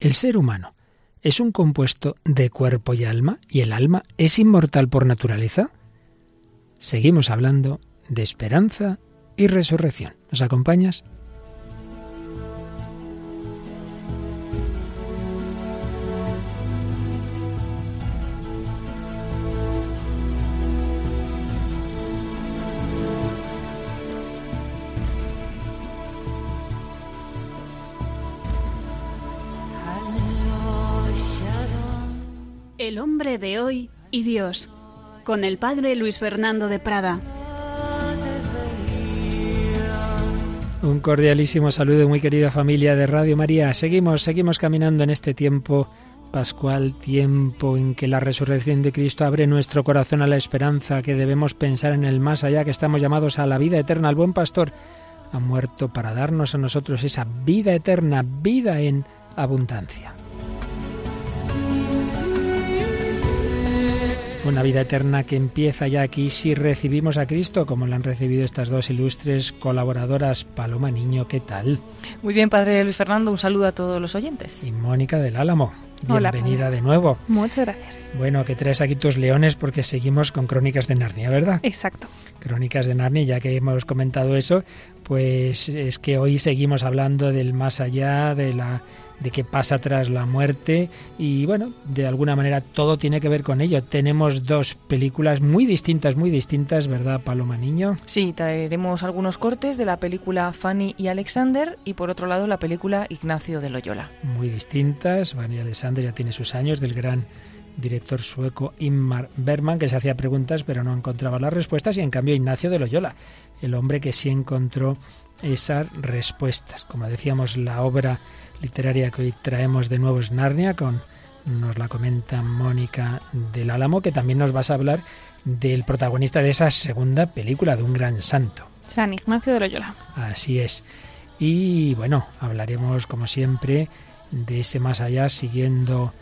El ser humano es un compuesto de cuerpo y alma y el alma es inmortal por naturaleza. Seguimos hablando de esperanza y resurrección. ¿Nos acompañas? De hoy y Dios, con el padre Luis Fernando de Prada. Un cordialísimo saludo, muy querida familia de Radio María. Seguimos, seguimos caminando en este tiempo pascual, tiempo en que la resurrección de Cristo abre nuestro corazón a la esperanza, que debemos pensar en el más allá, que estamos llamados a la vida eterna. El buen pastor ha muerto para darnos a nosotros esa vida eterna, vida en abundancia. Una vida eterna que empieza ya aquí si recibimos a Cristo, como lo han recibido estas dos ilustres colaboradoras. Paloma Niño, ¿qué tal? Muy bien, Padre Luis Fernando, un saludo a todos los oyentes. Y Mónica del Álamo. Bienvenida de nuevo. Muchas gracias. Bueno, que traes aquí tus leones porque seguimos con Crónicas de Narnia, ¿verdad? Exacto. Crónicas de Narnia, ya que hemos comentado eso, pues es que hoy seguimos hablando del más allá, de la de qué pasa tras la muerte y bueno, de alguna manera todo tiene que ver con ello. Tenemos dos películas muy distintas, muy distintas, ¿verdad, Paloma Niño? Sí, traeremos algunos cortes de la película Fanny y Alexander y por otro lado la película Ignacio de Loyola. Muy distintas, Fanny y Alexander ya tiene sus años del gran director sueco Inmar Berman, que se hacía preguntas pero no encontraba las respuestas, y en cambio Ignacio de Loyola, el hombre que sí encontró esas respuestas. Como decíamos, la obra literaria que hoy traemos de nuevo es Narnia, con, nos la comenta Mónica del Álamo, que también nos vas a hablar del protagonista de esa segunda película, de un gran santo. San Ignacio de Loyola. Así es. Y bueno, hablaremos como siempre de ese más allá, siguiendo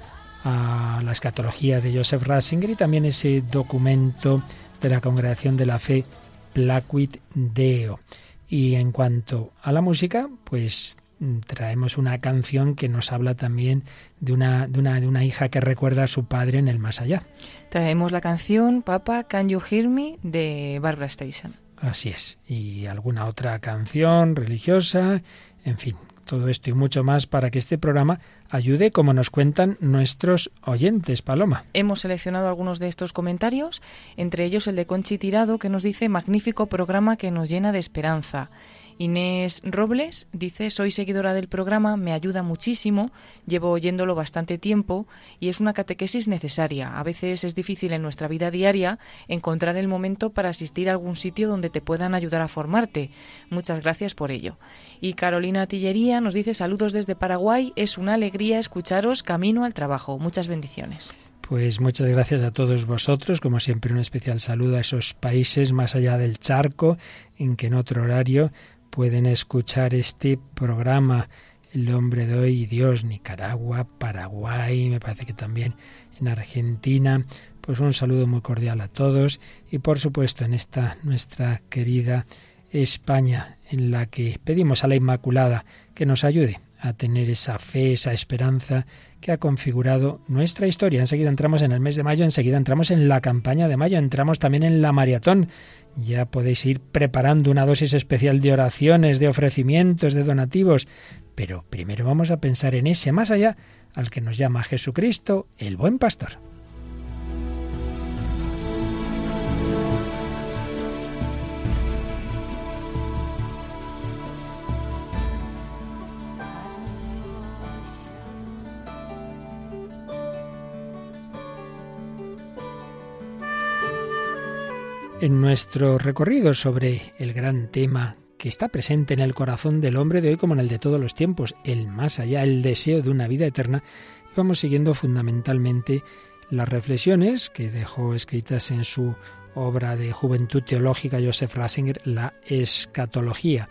a la escatología de Joseph Ratzinger y también ese documento de la Congregación de la Fe Placuit Deo. Y en cuanto a la música, pues traemos una canción que nos habla también de una, de una, de una hija que recuerda a su padre en el más allá. Traemos la canción Papa Can You Hear Me de Barbara Streisand. Así es. Y alguna otra canción religiosa, en fin, todo esto y mucho más para que este programa ayude como nos cuentan nuestros oyentes, Paloma. Hemos seleccionado algunos de estos comentarios, entre ellos el de Conchi Tirado, que nos dice magnífico programa que nos llena de esperanza. Inés Robles dice, soy seguidora del programa, me ayuda muchísimo, llevo oyéndolo bastante tiempo y es una catequesis necesaria. A veces es difícil en nuestra vida diaria encontrar el momento para asistir a algún sitio donde te puedan ayudar a formarte. Muchas gracias por ello. Y Carolina Tillería nos dice, saludos desde Paraguay, es una alegría escucharos camino al trabajo. Muchas bendiciones. Pues muchas gracias a todos vosotros, como siempre un especial saludo a esos países más allá del charco, en que en otro horario pueden escuchar este programa El hombre de hoy Dios, Nicaragua, Paraguay, me parece que también en Argentina. Pues un saludo muy cordial a todos y por supuesto en esta nuestra querida España en la que pedimos a la Inmaculada que nos ayude a tener esa fe, esa esperanza que ha configurado nuestra historia. Enseguida entramos en el mes de mayo, enseguida entramos en la campaña de mayo, entramos también en la maratón ya podéis ir preparando una dosis especial de oraciones, de ofrecimientos, de donativos. Pero primero vamos a pensar en ese más allá al que nos llama Jesucristo, el buen pastor. En nuestro recorrido sobre el gran tema que está presente en el corazón del hombre de hoy como en el de todos los tiempos, el más allá, el deseo de una vida eterna, vamos siguiendo fundamentalmente las reflexiones que dejó escritas en su obra de juventud teológica Joseph Ratzinger, la escatología.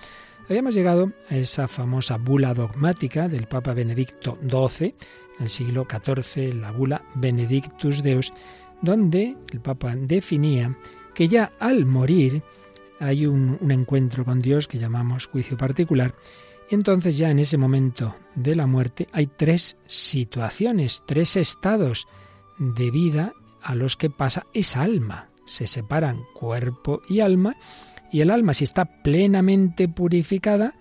Habíamos llegado a esa famosa bula dogmática del Papa Benedicto XII, en el siglo XIV, la bula Benedictus Deus, donde el Papa definía que ya al morir hay un, encuentro con Dios que llamamos juicio particular Y entonces ya en ese momento de la muerte hay tres situaciones, tres estados de vida a los que pasa esa alma. Se separan cuerpo y alma y el alma si está plenamente purificada,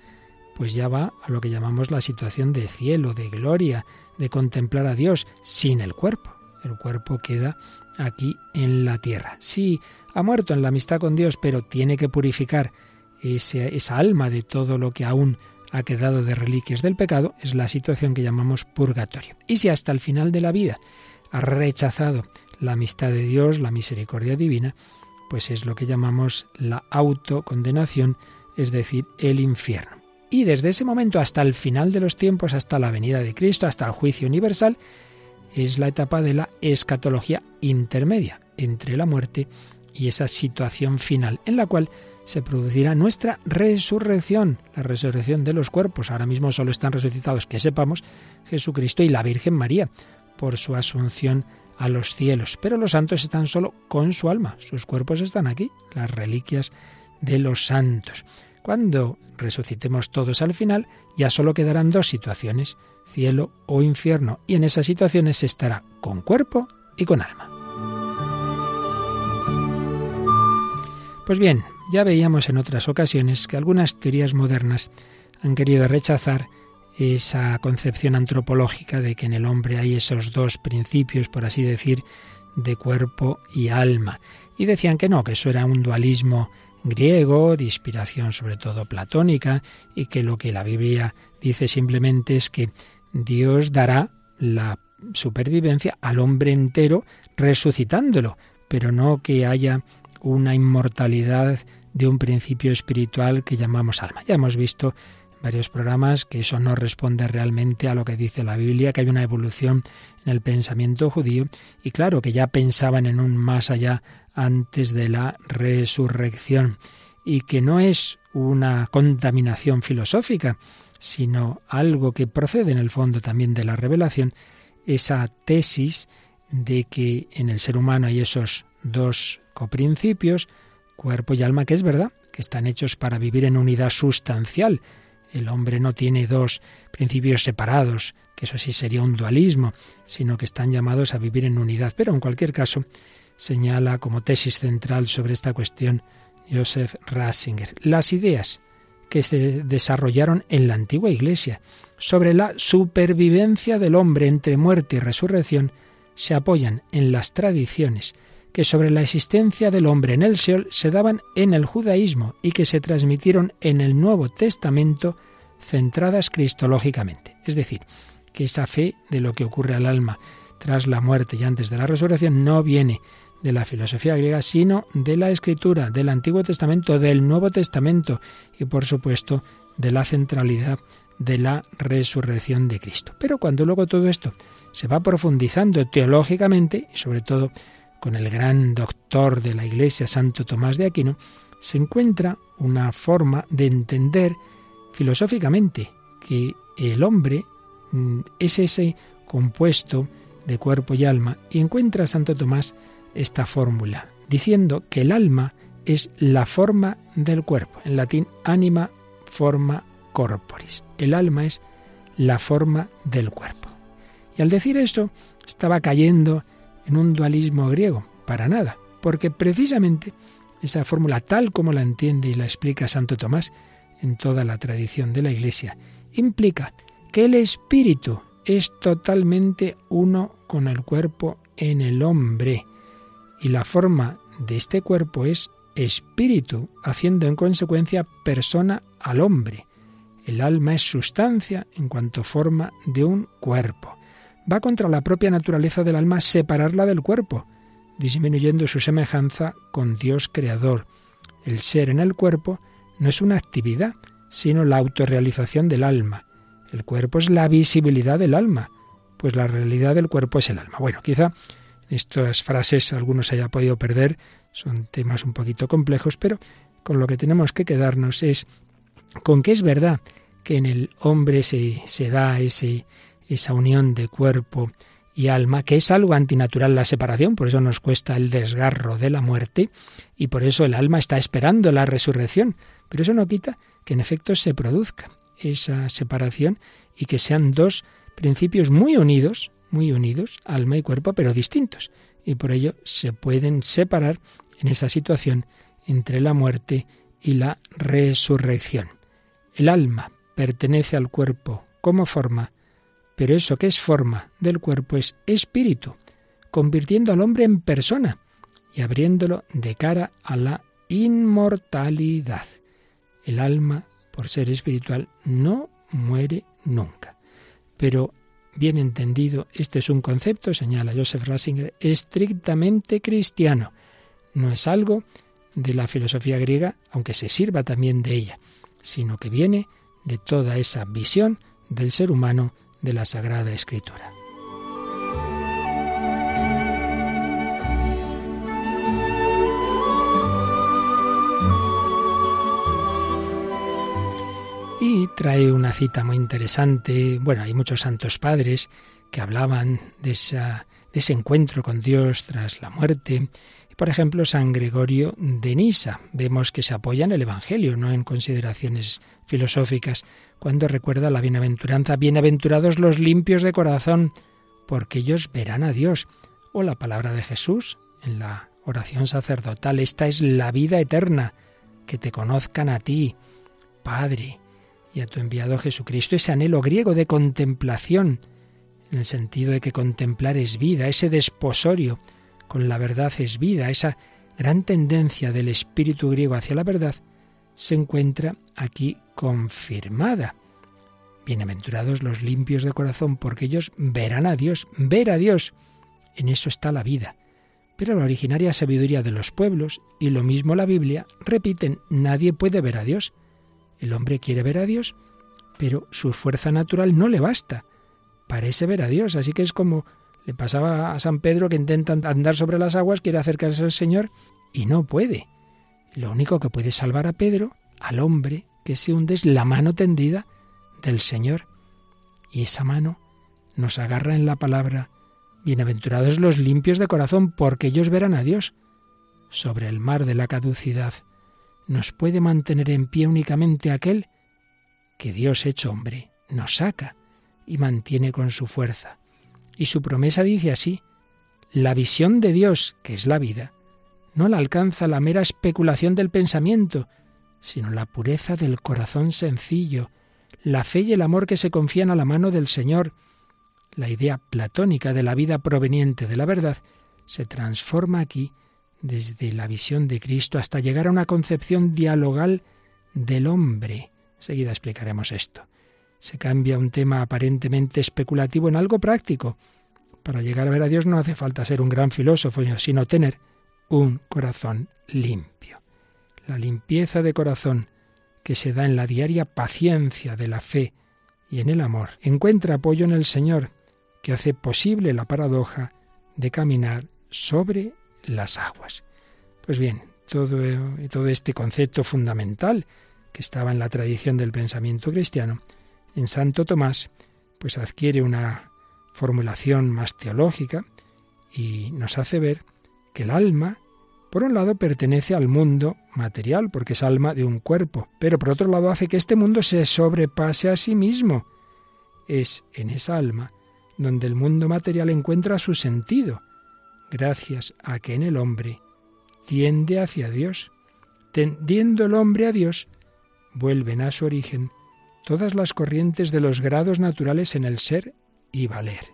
pues ya va a lo que llamamos la situación de cielo, de gloria, de contemplar a Dios sin el cuerpo. El cuerpo queda aquí en la tierra. Sí, ha muerto en la amistad con Dios, pero tiene que purificar esa alma de todo lo que aún ha quedado de reliquias del pecado, es la situación que llamamos purgatorio. Y si hasta el final de la vida ha rechazado la amistad de Dios, la misericordia divina, pues es lo que llamamos la autocondenación, es decir, el infierno. Y desde ese momento hasta el final de los tiempos, hasta la venida de Cristo, hasta el juicio universal, es la etapa de la escatología intermedia entre la muerte y esa situación final en la cual se producirá nuestra resurrección, la resurrección de los cuerpos. Ahora mismo solo están resucitados, que sepamos, Jesucristo y la Virgen María, por su asunción a los cielos. Pero los santos están solo con su alma, sus cuerpos están aquí, las reliquias de los santos. Cuando resucitemos todos al final, ya solo quedarán dos situaciones, cielo o infierno, y en esas situaciones se estará con cuerpo y con alma. Pues bien, ya veíamos en otras ocasiones que algunas teorías modernas han querido rechazar esa concepción antropológica de que en el hombre hay esos dos principios, por así decir, de cuerpo y alma. Y decían que no, que eso era un dualismo griego, de inspiración sobre todo platónica, y que lo que la Biblia dice simplemente es que Dios dará la supervivencia al hombre entero resucitándolo, pero no que haya una inmortalidad de un principio espiritual que llamamos alma. Ya hemos visto en varios programas que eso no responde realmente a lo que dice la Biblia, que hay una evolución en el pensamiento judío y claro que ya pensaban en un más allá antes de la resurrección y que no es una contaminación filosófica, sino algo que procede en el fondo también de la revelación, esa tesis de que en el ser humano hay esos dos coprincipios, cuerpo y alma, que es verdad, que están hechos para vivir en unidad sustancial. El hombre no tiene dos principios separados, que eso sí sería un dualismo, sino que están llamados a vivir en unidad. Pero en cualquier caso, señala como tesis central sobre esta cuestión Joseph Ratzinger las ideas que se desarrollaron en la antigua Iglesia sobre la supervivencia del hombre entre muerte y resurrección se apoyan en las tradiciones que sobre la existencia del hombre en el Seol se daban en el judaísmo y que se transmitieron en el Nuevo Testamento centradas cristológicamente. Es decir, que esa fe de lo que ocurre al alma tras la muerte y antes de la resurrección no viene de la filosofía griega, sino de la escritura, del Antiguo Testamento, del Nuevo Testamento y por supuesto de la centralidad de la resurrección de Cristo. Pero cuando luego todo esto se va profundizando teológicamente y sobre todo con el gran doctor de la Iglesia, Santo Tomás de Aquino, se encuentra una forma de entender filosóficamente que el hombre mm, es ese compuesto de cuerpo y alma, y encuentra Santo Tomás esta fórmula, diciendo que el alma es la forma del cuerpo, en latín anima forma corporis. El alma es la forma del cuerpo. Y al decir esto, estaba cayendo en un dualismo griego, para nada, porque precisamente esa fórmula tal como la entiende y la explica Santo Tomás en toda la tradición de la Iglesia, implica que el espíritu es totalmente uno con el cuerpo en el hombre y la forma de este cuerpo es espíritu, haciendo en consecuencia persona al hombre. El alma es sustancia en cuanto forma de un cuerpo va contra la propia naturaleza del alma separarla del cuerpo, disminuyendo su semejanza con Dios creador. El ser en el cuerpo no es una actividad, sino la autorrealización del alma. El cuerpo es la visibilidad del alma, pues la realidad del cuerpo es el alma. Bueno, quizá estas frases algunos haya podido perder, son temas un poquito complejos, pero con lo que tenemos que quedarnos es con que es verdad que en el hombre se, se da ese, esa unión de cuerpo y alma, que es algo antinatural la separación, por eso nos cuesta el desgarro de la muerte y por eso el alma está esperando la resurrección, pero eso no quita que en efecto se produzca esa separación y que sean dos principios muy unidos, muy unidos, alma y cuerpo, pero distintos. Y por ello se pueden separar en esa situación entre la muerte y la resurrección. El alma pertenece al cuerpo como forma, pero eso que es forma del cuerpo es espíritu, convirtiendo al hombre en persona y abriéndolo de cara a la inmortalidad. El alma, por ser espiritual, no muere nunca. Pero, bien entendido, este es un concepto, señala Joseph Ratzinger, estrictamente cristiano. No es algo de la filosofía griega, aunque se sirva también de ella, sino que viene de toda esa visión del ser humano de la Sagrada Escritura. Y trae una cita muy interesante. Bueno, hay muchos santos padres que hablaban de, esa, ese encuentro con Dios tras la muerte. Por ejemplo, San Gregorio de Nisa. Vemos que se apoya en el Evangelio, no en consideraciones filosóficas, cuando recuerda la bienaventuranza, bienaventurados los limpios de corazón, porque ellos verán a Dios. O la palabra de Jesús en la oración sacerdotal, esta es la vida eterna, que te conozcan a ti, Padre, y a tu enviado Jesucristo, ese anhelo griego de contemplación, en el sentido de que contemplar es vida, ese desposorio con la verdad es vida, esa gran tendencia del espíritu griego hacia la verdad, se encuentra aquí confirmada. Bienaventurados los limpios de corazón, porque ellos verán a Dios, ver a Dios. En eso está la vida. Pero la originaria sabiduría de los pueblos y lo mismo la Biblia repiten, nadie puede ver a Dios. El hombre quiere ver a Dios, pero su fuerza natural no le basta. Parece ver a Dios, así que es como le pasaba a San Pedro que intenta andar sobre las aguas, quiere acercarse al Señor y no puede. Lo único que puede salvar a Pedro, al hombre que se hunde, es la mano tendida del Señor. Y esa mano nos agarra en la palabra, bienaventurados los limpios de corazón, porque ellos verán a Dios. Sobre el mar de la caducidad nos puede mantener en pie únicamente aquel que Dios hecho hombre nos saca y mantiene con su fuerza. Y su promesa dice así, la visión de Dios, que es la vida, no la alcanza la mera especulación del pensamiento, sino la pureza del corazón sencillo, la fe y el amor que se confían a la mano del Señor. La idea platónica de la vida proveniente de la verdad se transforma aquí desde la visión de Cristo hasta llegar a una concepción dialogal del hombre. Seguida explicaremos esto. Se cambia un tema aparentemente especulativo en algo práctico. Para llegar a ver a Dios no hace falta ser un gran filósofo, sino tener un corazón limpio. La limpieza de corazón que se da en la diaria paciencia de la fe y en el amor encuentra apoyo en el Señor, que hace posible la paradoja de caminar sobre las aguas. Pues bien, todo, todo este concepto fundamental que estaba en la tradición del pensamiento cristiano, en Santo Tomás, pues adquiere una formulación más teológica y nos hace ver que el alma, por un lado, pertenece al mundo material, porque es alma de un cuerpo, pero por otro lado hace que este mundo se sobrepase a sí mismo. Es en esa alma donde el mundo material encuentra su sentido, gracias a que en el hombre tiende hacia Dios. Tendiendo el hombre a Dios, vuelven a su origen todas las corrientes de los grados naturales en el ser y valer.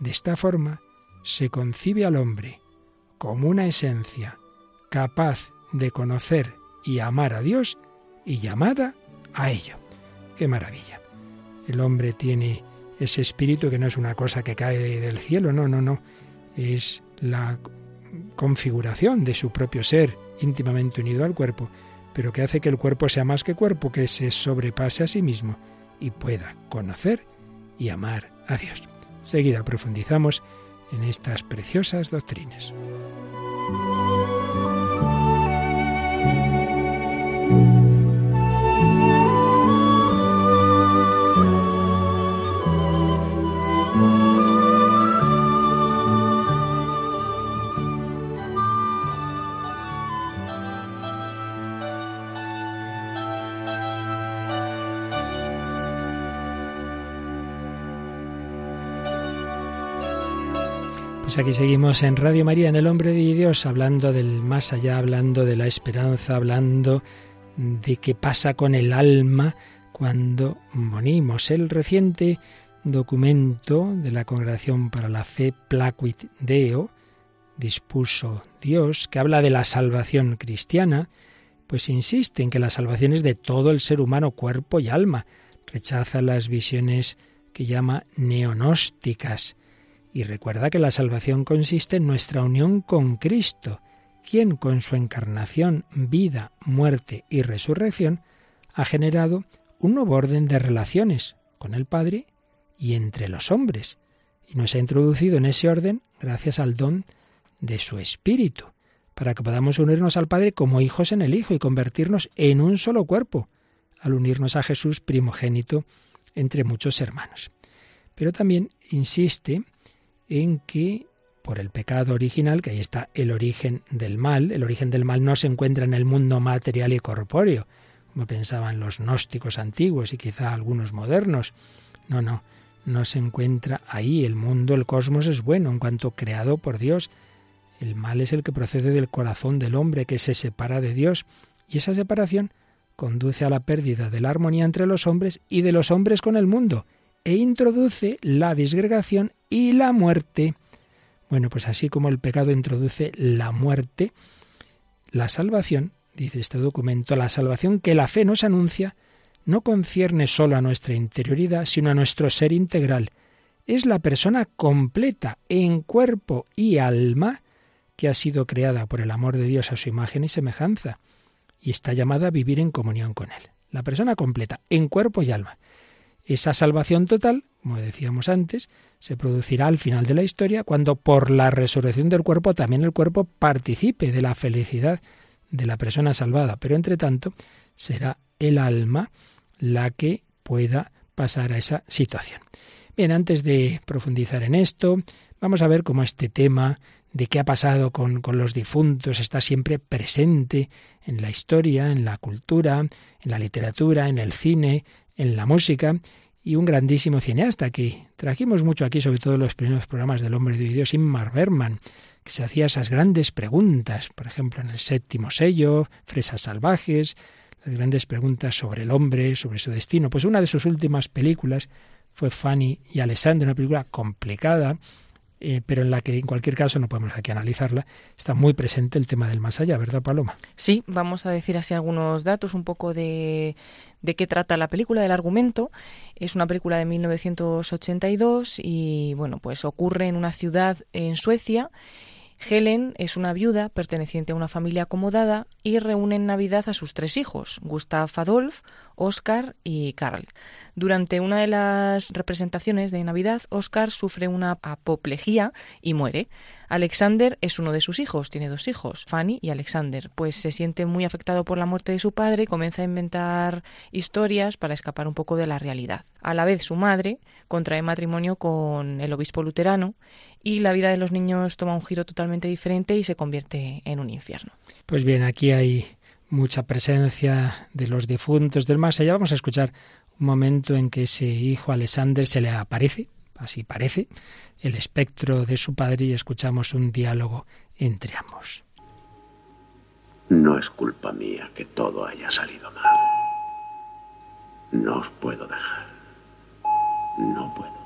De esta forma se concibe al hombre como una esencia capaz de conocer y amar a Dios y llamada a ello. ¡Qué maravilla! El hombre tiene ese espíritu que no es una cosa que cae del cielo, no, no, no. Es la configuración de su propio ser íntimamente unido al cuerpo, pero que hace que el cuerpo sea más que cuerpo, que se sobrepase a sí mismo y pueda conocer y amar a Dios. Seguida profundizamos en estas preciosas doctrinas. Pues aquí seguimos en Radio María, en El Hombre de Dios, hablando del más allá, hablando de la esperanza, hablando de qué pasa con el alma cuando morimos. El reciente documento de la Congregación para la Fe, Placuit Deo, dispuso Dios, que habla de la salvación cristiana, pues insiste en que la salvación es de todo el ser humano, cuerpo y alma. Rechaza las visiones que llama neonósticas y recuerda que la salvación consiste en nuestra unión con Cristo, quien con su encarnación, vida, muerte y resurrección ha generado un nuevo orden de relaciones con el Padre y entre los hombres, y nos ha introducido en ese orden gracias al don de su Espíritu, para que podamos unirnos al Padre como hijos en el Hijo y convertirnos en un solo cuerpo, al unirnos a Jesús primogénito entre muchos hermanos. Pero también insiste en que por el pecado original, que ahí está el origen del mal, el origen del mal no se encuentra en el mundo material y corpóreo, como pensaban los gnósticos antiguos y quizá algunos modernos. No, no, no se encuentra ahí. El mundo, el cosmos es bueno en cuanto creado por Dios. El mal es el que procede del corazón del hombre que se separa de Dios y esa separación conduce a la pérdida de la armonía entre los hombres y de los hombres con el mundo e introduce la disgregación y la muerte. Bueno, pues así como el pecado introduce la muerte, la salvación, dice este documento, la salvación que la fe nos anuncia, no concierne solo a nuestra interioridad, sino a nuestro ser integral. Es la persona completa en cuerpo y alma que ha sido creada por el amor de Dios a su imagen y semejanza, y está llamada a vivir en comunión con Él. La persona completa en cuerpo y alma. Esa salvación total, como decíamos antes, se producirá al final de la historia cuando por la resurrección del cuerpo también el cuerpo participe de la felicidad de la persona salvada. Pero entre tanto será el alma la que pueda pasar a esa situación. Bien, antes de profundizar en esto, vamos a ver cómo este tema de qué ha pasado con, con, los difuntos está siempre presente en la historia, en la cultura, en la literatura, en el cine, en la música y un grandísimo cineasta que trajimos mucho aquí, sobre todo en los primeros programas del Hombre de Dios, Inmar Berman, que se hacía esas grandes preguntas, por ejemplo, en el séptimo sello, Fresas Salvajes, las grandes preguntas sobre el hombre, sobre su destino. Pues una de sus últimas películas fue Fanny y Alessandra, una película complicada, eh, pero en la que en cualquier caso no podemos aquí analizarla, está muy presente el tema del más allá, ¿verdad, Paloma? Sí, vamos a decir así algunos datos, un poco de, de qué trata la película, del argumento. Es una película de 1982 y, bueno, pues ocurre en una ciudad en Suecia Helen es una viuda perteneciente a una familia acomodada y reúne en Navidad a sus tres hijos, Gustav Adolf, Oscar y Karl. Durante una de las representaciones de Navidad, Oscar sufre una apoplejía y muere. Alexander es uno de sus hijos, tiene dos hijos, Fanny y Alexander, pues se siente muy afectado por la muerte de su padre y comienza a inventar historias para escapar un poco de la realidad. A la vez su madre contrae matrimonio con el obispo luterano y la vida de los niños toma un giro totalmente diferente y se convierte en un infierno. Pues bien, aquí hay mucha presencia de los difuntos del más allá. Vamos a escuchar un momento en que ese hijo Alexander se le aparece, así parece, el espectro de su padre y escuchamos un diálogo entre ambos. No es culpa mía que todo haya salido mal. No os puedo dejar. No puedo.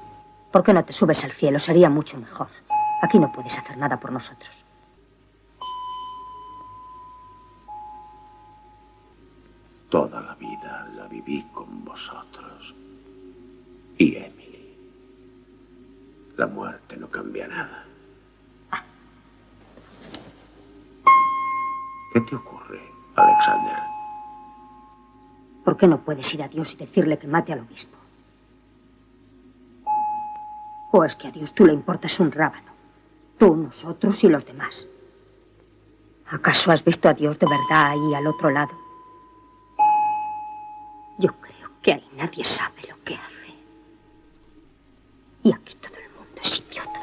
¿Por qué no te subes al cielo? Sería mucho mejor. Aquí no puedes hacer nada por nosotros. Viví con vosotros. Y Emily. La muerte no cambia nada. ¿Qué te ocurre, Alexander? ¿Por qué no puedes ir a Dios y decirle que mate al obispo? ¿O es que a Dios tú le importas un rábano? Tú, nosotros y los demás. ¿Acaso has visto a Dios de verdad ahí al otro lado? Yo creo que ahí nadie sabe lo que hace. Y aquí todo el mundo es idiota.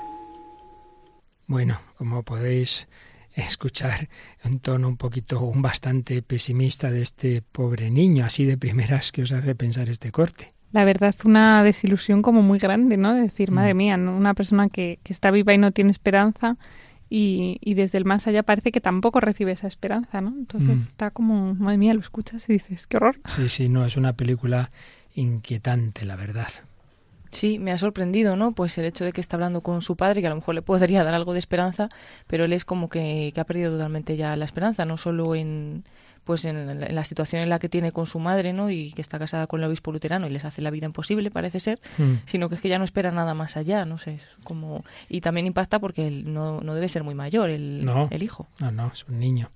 Bueno, como podéis escuchar un tono un poquito, un bastante pesimista de este pobre niño, así de primeras que os hace pensar este corte. la verdad, una desilusión como muy grande, ¿no? De decir, Mm. madre mía, ¿no? una persona que, que está viva y no tiene esperanza y, y desde el más allá parece que tampoco recibe esa esperanza, ¿no? Entonces Mm. está como, madre mía, lo escuchas y dices, qué horror. Sí, sí, no, es una película inquietante, la verdad. Sí, me ha sorprendido, ¿no? Pues el hecho de que está hablando con su padre, que a lo mejor le podría dar algo de esperanza, pero él es como que, que ha perdido totalmente ya la esperanza, no solo en pues en, la- en la situación en la que tiene con su madre, ¿no? Y que está casada con el obispo luterano y les hace la vida imposible, parece ser, Mm. sino que es que ya no espera nada más allá, no sé, es como y también impacta porque él no, no debe ser muy mayor el, No. el hijo. No, no, es un niño.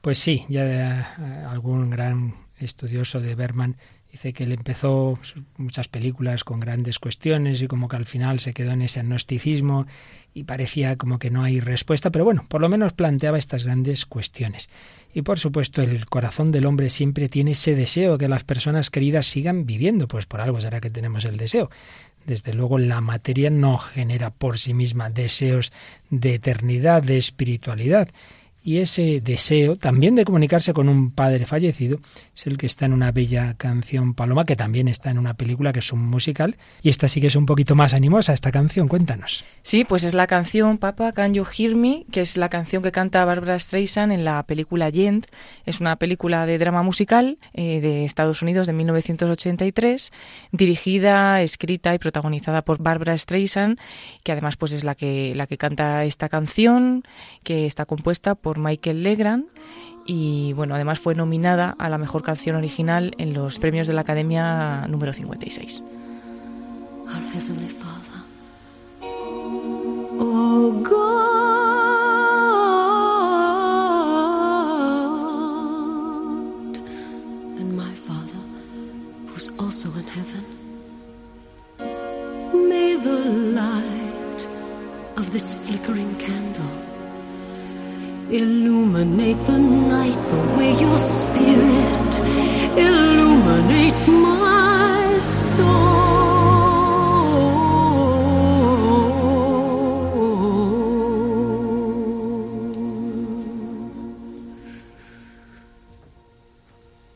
Pues sí, ya eh, algún gran estudioso de Berman dice que él empezó muchas películas con grandes cuestiones y como que al final se quedó en ese agnosticismo y parecía como que no hay respuesta, pero bueno, por lo menos planteaba estas grandes cuestiones. Y por supuesto, el corazón del hombre siempre tiene ese deseo que las personas queridas sigan viviendo, pues por algo será que tenemos el deseo. Desde luego la materia no genera por sí misma deseos de eternidad, de espiritualidad. Y ese deseo también de comunicarse con un padre fallecido es el que está en una bella canción Paloma, que también está en una película que es un musical. Y esta sí que es un poquito más animosa, esta canción, cuéntanos. Sí, pues es la canción Papa Can You Hear Me, que es la canción que canta Barbara Streisand en la película Yent. Es una película de drama musical eh, de Estados Unidos de 1983, dirigida, escrita y protagonizada por Barbara Streisand, que además pues es la que la que canta esta canción, que está compuesta por Michael Legrand y bueno, además fue nominada a la mejor canción original en los premios de la Academia número 56. Our Heavenly Father. Oh God, and my Father, who's also in heaven, may the light of this flickering candle illuminate the night the way your spirit illuminates my soul.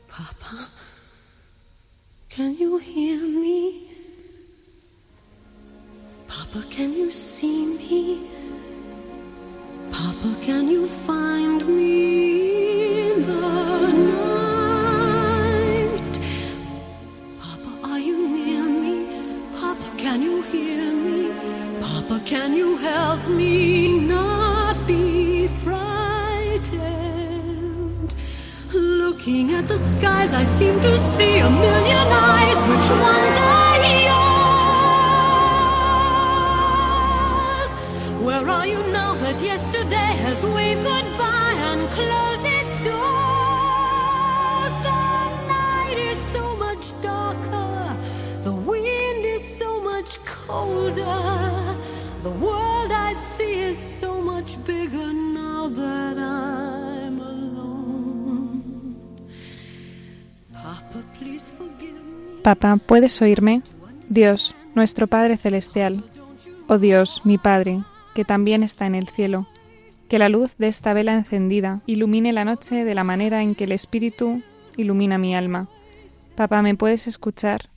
Papa, can you hear me? Papa, can you see Papá, ¿puedes oírme? Dios, nuestro Padre Celestial. Oh Dios, mi Padre, que también está en el cielo. Que la luz de esta vela encendida ilumine la noche de la manera en que el Espíritu ilumina mi alma. Papá, ¿me puedes escuchar?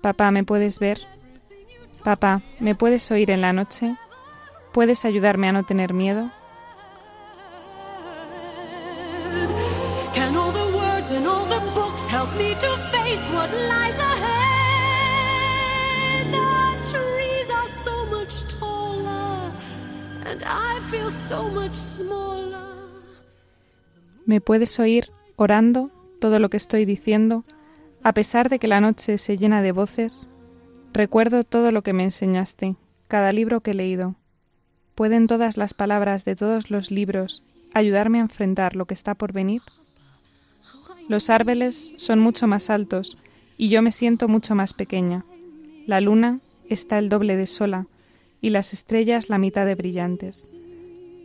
Papá, ¿me puedes ver? Papá, ¿me puedes oír en la noche? ¿Puedes ayudarme a no tener miedo? Can all the words and ¿Me puedes oír orando todo lo que estoy diciendo? A pesar de que la noche se llena de voces, recuerdo todo lo que me enseñaste, cada libro que he leído. ¿Pueden todas las palabras de todos los libros ayudarme a enfrentar lo que está por venir? Los árboles son mucho más altos y yo me siento mucho más pequeña. La luna está el doble de sola y las estrellas la mitad de brillantes.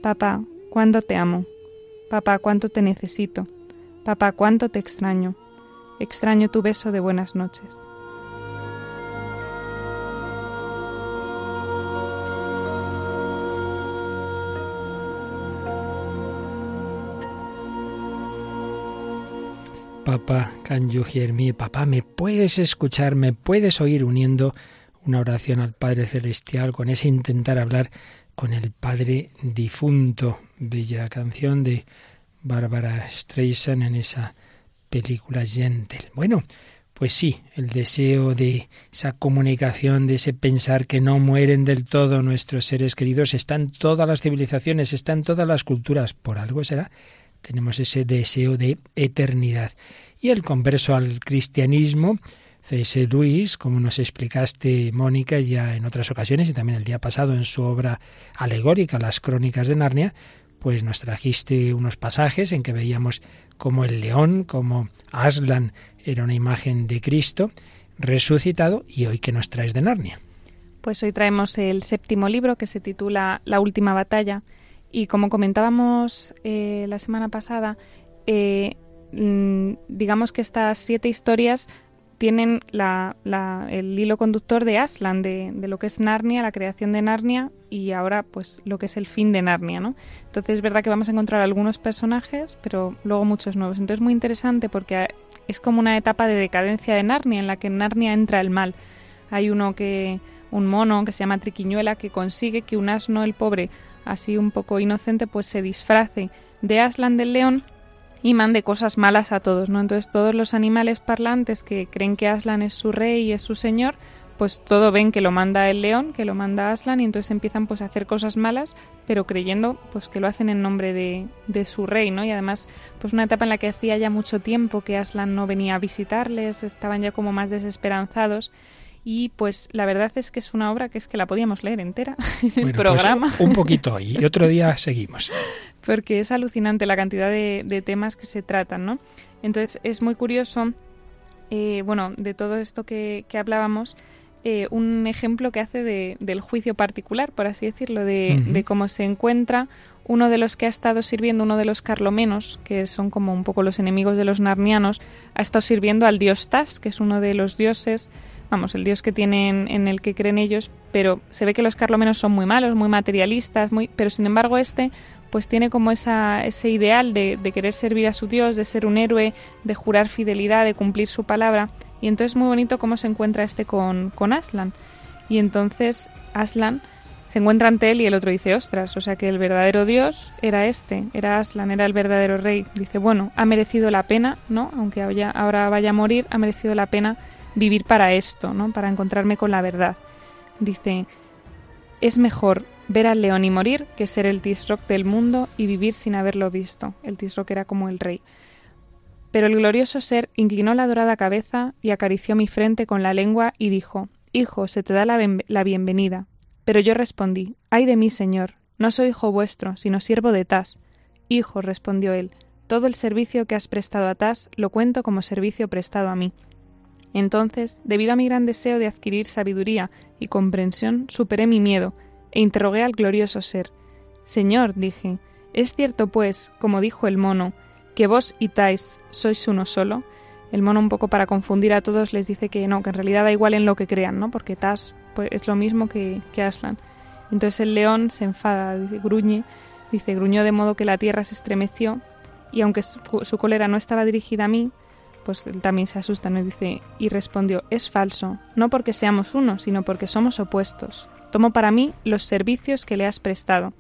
Papá, ¿cuándo te amo? Papá, cuánto te necesito. Papá, cuánto te extraño. Extraño tu beso de buenas noches. Papa, can? Papá, ¿me puedes escuchar? ¿Me puedes oír? Uniendo una oración al Padre Celestial con ese intentar hablar con el Padre difunto. Bella canción de Bárbara Streisand en esa película Gentle. Bueno, pues sí, el deseo de esa comunicación, de ese pensar que no mueren del todo nuestros seres queridos, está en todas las civilizaciones, está en todas las culturas. Por algo será. Tenemos ese deseo de eternidad. Y el converso al cristianismo, C.S. Luis, como nos explicaste, Mónica, ya en otras ocasiones y también el día pasado en su obra alegórica, Las Crónicas de Narnia, pues nos trajiste unos pasajes en que veíamos como el león, como Aslan era una imagen de Cristo resucitado y hoy que nos traes de Narnia. Pues hoy traemos el séptimo libro que se titula La última batalla y como comentábamos eh, la semana pasada, eh, mm, digamos que estas siete historias tienen la, la, el hilo conductor de Aslan, de, de, lo que es Narnia, la creación de Narnia y ahora pues lo que es el fin de Narnia, ¿no? Entonces es verdad que vamos a encontrar algunos personajes, pero luego muchos nuevos. Entonces es muy interesante porque es como una etapa de decadencia de Narnia en la que en Narnia entra el mal. Hay uno que un mono que se llama Triquiñuela que consigue que un asno el pobre, así un poco inocente, pues se disfrace de Aslan del león y mande cosas malas a todos, ¿no? Entonces todos los animales parlantes que creen que Aslan es su rey y es su señor, pues todo ven que lo manda el león, que lo manda Aslan y entonces empiezan pues a hacer cosas malas, pero creyendo pues que lo hacen en nombre de, de su rey, ¿no? Y además pues una etapa en la que hacía ya mucho tiempo que Aslan no venía a visitarles, estaban ya como más desesperanzados y pues la verdad es que es una obra que es que la podíamos leer entera en el Bueno, programa. pues, un poquito y otro día seguimos. porque es alucinante la cantidad de, de temas que se tratan, ¿no? Entonces es muy curioso, eh, bueno, de todo esto que, que hablábamos, eh, un ejemplo que hace de, del juicio particular, por así decirlo, de, de cómo se encuentra uno de los que ha estado sirviendo, uno de los carlomenos, que son como un poco los enemigos de los narnianos, ha estado sirviendo al dios Tas, que es uno de los dioses, vamos, el dios que tienen en el que creen ellos, pero se ve que los carlomenos son muy malos, muy materialistas, muy, pero sin embargo este pues tiene como esa, ese ideal de, de querer servir a su dios, de ser un héroe, de jurar fidelidad, de cumplir su palabra. Y entonces es muy bonito cómo se encuentra este con, con Aslan. Y entonces Aslan se encuentra ante él y el otro dice, ostras, o sea que el verdadero dios era este, era Aslan, era el verdadero rey. Dice, bueno, ha merecido la pena, ¿no? Aunque ahora- ahora vaya a morir, ha merecido la pena vivir para esto, ¿no? Para encontrarme con la verdad. Dice, es mejor ver al león y morir que ser el Tisroc del mundo y vivir sin haberlo visto. El Tisroc era como el rey. Pero el glorioso ser inclinó la dorada cabeza y acarició mi frente con la lengua y dijo, Hijo, se te da la, la bienvenida. Pero yo respondí, Ay de mí, señor, no soy hijo vuestro, sino siervo de Tas. Hijo, respondió él, todo el servicio que has prestado a Tas lo cuento como servicio prestado a mí. Entonces, debido a mi gran deseo de adquirir sabiduría y comprensión, superé mi miedo e interrogué al glorioso ser. Señor, dije, ¿es cierto, pues, como dijo el mono, que vos y Tais sois uno solo? El mono, un poco para confundir a todos, les dice que no, que en realidad da igual en lo que crean, ¿no? Porque Tas pues, es lo mismo que, que Aslan. Entonces el león se enfada, gruñe, dice, gruñó de modo que la tierra se estremeció, y aunque su, su cólera no estaba dirigida a mí, pues él también se asusta, ¿no? Dice, y respondió, es falso, no porque seamos uno, sino porque somos opuestos. Tomo para mí los servicios que le has prestado,